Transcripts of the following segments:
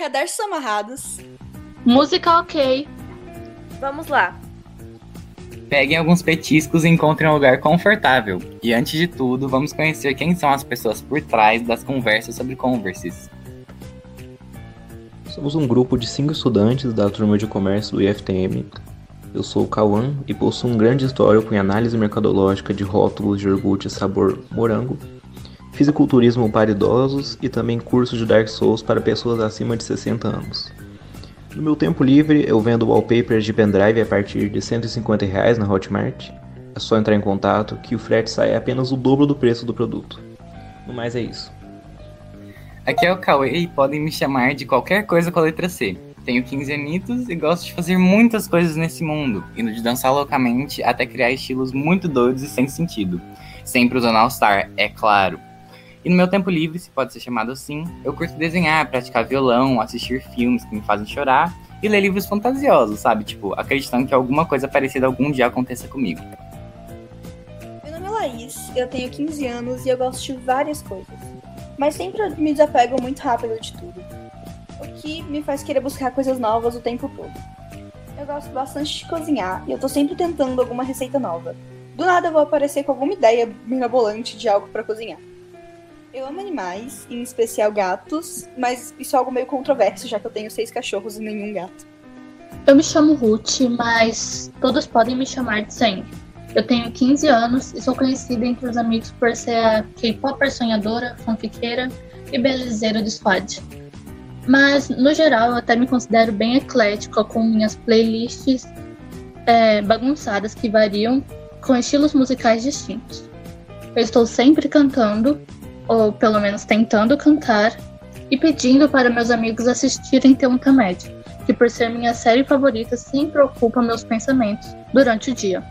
Cadarços amarrados. Música ok. Vamos lá. Peguem alguns petiscos e encontrem um lugar confortável. E antes de tudo, vamos conhecer quem são as pessoas por trás das conversas sobre Converses. Somos um grupo de cinco estudantes da turma de comércio do IFTM. Eu sou o Cauã e possuo um grande histórico em análise mercadológica de rótulos de iogurte sabor morango, fisiculturismo para idosos e também cursos de Dark Souls para pessoas acima de 60 anos. No meu tempo livre, eu vendo wallpapers de pendrive a partir de 150 reais na Hotmart. É só entrar em contato que o frete sai apenas o dobro do preço do produto. No mais é isso. Aqui é o Cauê e podem me chamar de qualquer coisa com a letra C. Tenho 15 anitos e gosto de fazer muitas coisas nesse mundo, indo de dançar loucamente até criar estilos muito doidos e sem sentido. Sempre usando All Star, é claro. E no meu tempo livre, se pode ser chamado assim, eu curto desenhar, praticar violão, assistir filmes que me fazem chorar e ler livros fantasiosos, sabe? Tipo, acreditando que alguma coisa parecida algum dia aconteça comigo. Meu nome é Laís, eu tenho 15 anos e eu gosto de várias coisas. Mas sempre me desapego muito rápido de tudo. O que me faz querer buscar coisas novas o tempo todo. Eu gosto bastante de cozinhar e eu tô sempre tentando alguma receita nova. Do nada eu vou aparecer com alguma ideia mirabolante de algo para cozinhar. Eu amo animais, em especial gatos, mas isso é algo meio controverso, já que eu tenho seis cachorros e nenhum gato. Eu me chamo Ruth, mas todos podem me chamar de Sandy. Eu tenho 15 anos e sou conhecida entre os amigos por ser a K-popper sonhadora, fanfiqueira e belizeira do squad. Mas, no geral, eu até me considero bem eclética com minhas playlists é, bagunçadas que variam com estilos musicais distintos. Eu estou sempre cantando ou pelo menos tentando cantar, e pedindo para meus amigos assistirem The Untamed, que por ser minha série favorita sempre ocupa meus pensamentos durante o dia.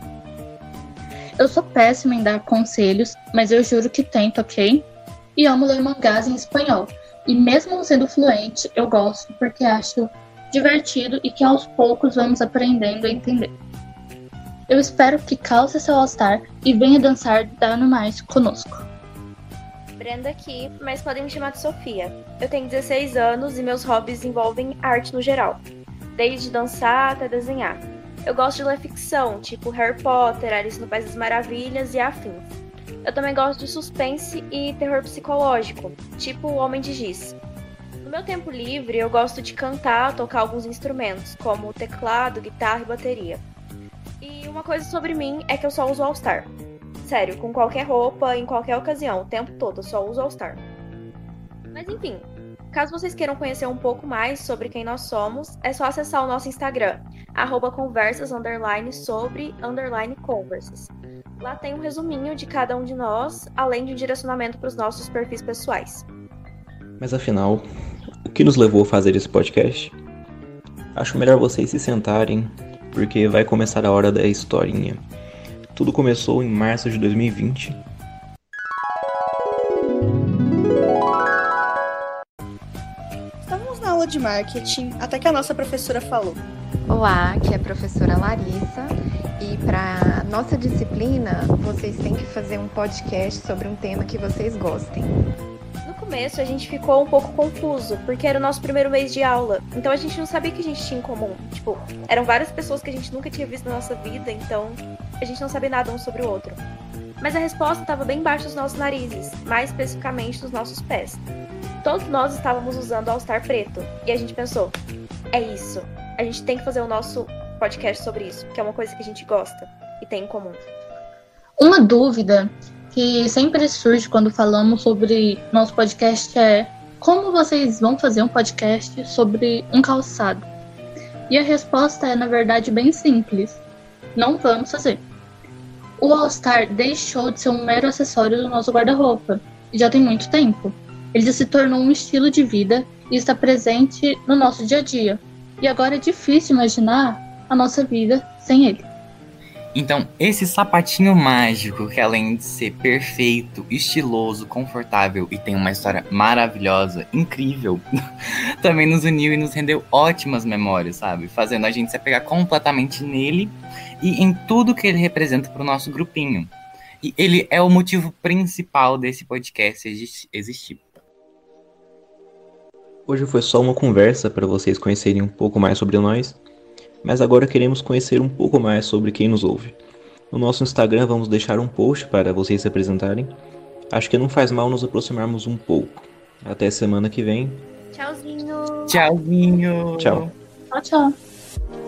Eu sou péssima em dar conselhos, mas eu juro que tento, ok? E amo ler mangás em espanhol, e mesmo não sendo fluente, eu gosto porque acho divertido e que aos poucos vamos aprendendo a entender. Eu espero que calce seu All-Star e venha dançar Dano Mais conosco. Brenda aqui, mas podem me chamar de Sofia. Eu tenho 16 anos e meus hobbies envolvem arte no geral, desde dançar até desenhar. Eu gosto de ler ficção, tipo Harry Potter, Alice no País das Maravilhas e afins. Eu também gosto de suspense e terror psicológico, tipo O Homem de Giz. No meu tempo livre, eu gosto de cantar, tocar alguns instrumentos, como teclado, guitarra e bateria. E uma coisa sobre mim é que eu só uso All Star. Sério, com qualquer roupa, em qualquer ocasião, o tempo todo, só uso All Star. Mas enfim, caso vocês queiram conhecer um pouco mais sobre quem nós somos, é só acessar o nosso Instagram, arroba conversas, underline, sobre, underline, conversas. Lá tem um resuminho de cada um de nós, além de um direcionamento para os nossos perfis pessoais. Mas afinal, o que nos levou a fazer esse podcast? Acho melhor vocês se sentarem, porque vai começar a hora da historinha. Tudo começou em março de 2020. Estávamos na aula de marketing até que a nossa professora falou. Olá, aqui é a professora Larissa e para nossa disciplina vocês têm que fazer um podcast sobre um tema que vocês gostem. No começo a gente ficou um pouco confuso, porque era o nosso primeiro mês de aula, então a gente não sabia o que a gente tinha em comum. Tipo, eram várias pessoas que a gente nunca tinha visto na nossa vida, então a gente não sabia nada um sobre o outro. Mas a resposta estava bem embaixo dos nossos narizes, mais especificamente dos nossos pés. Todos nós estávamos usando All Star preto, e a gente pensou: é isso, a gente tem que fazer o nosso podcast sobre isso, que é uma coisa que a gente gosta e tem em comum. Uma dúvida que sempre surge quando falamos sobre nosso podcast é como vocês vão fazer um podcast sobre um calçado? E a resposta é, na verdade, bem simples. Não vamos fazer. O All-Star deixou de ser um mero acessório do nosso guarda-roupa, e já tem muito tempo. Ele já se tornou um estilo de vida e está presente no nosso dia a dia. E agora é difícil imaginar a nossa vida sem ele. Então, esse sapatinho mágico, que além de ser perfeito, estiloso, confortável e tem uma história maravilhosa, incrível, também nos uniu e nos rendeu ótimas memórias, sabe? Fazendo a gente se apegar completamente nele e em tudo que ele representa para o nosso grupinho. E ele é o motivo principal desse podcast existir. Hoje foi só uma conversa para vocês conhecerem um pouco mais sobre nós, mas agora queremos conhecer um pouco mais sobre quem nos ouve. No nosso Instagram vamos deixar um post para vocês se apresentarem. Acho que não faz mal nos aproximarmos um pouco. Até semana que vem. Tchauzinho. Tchauzinho. Tchau. Tchau, tchau.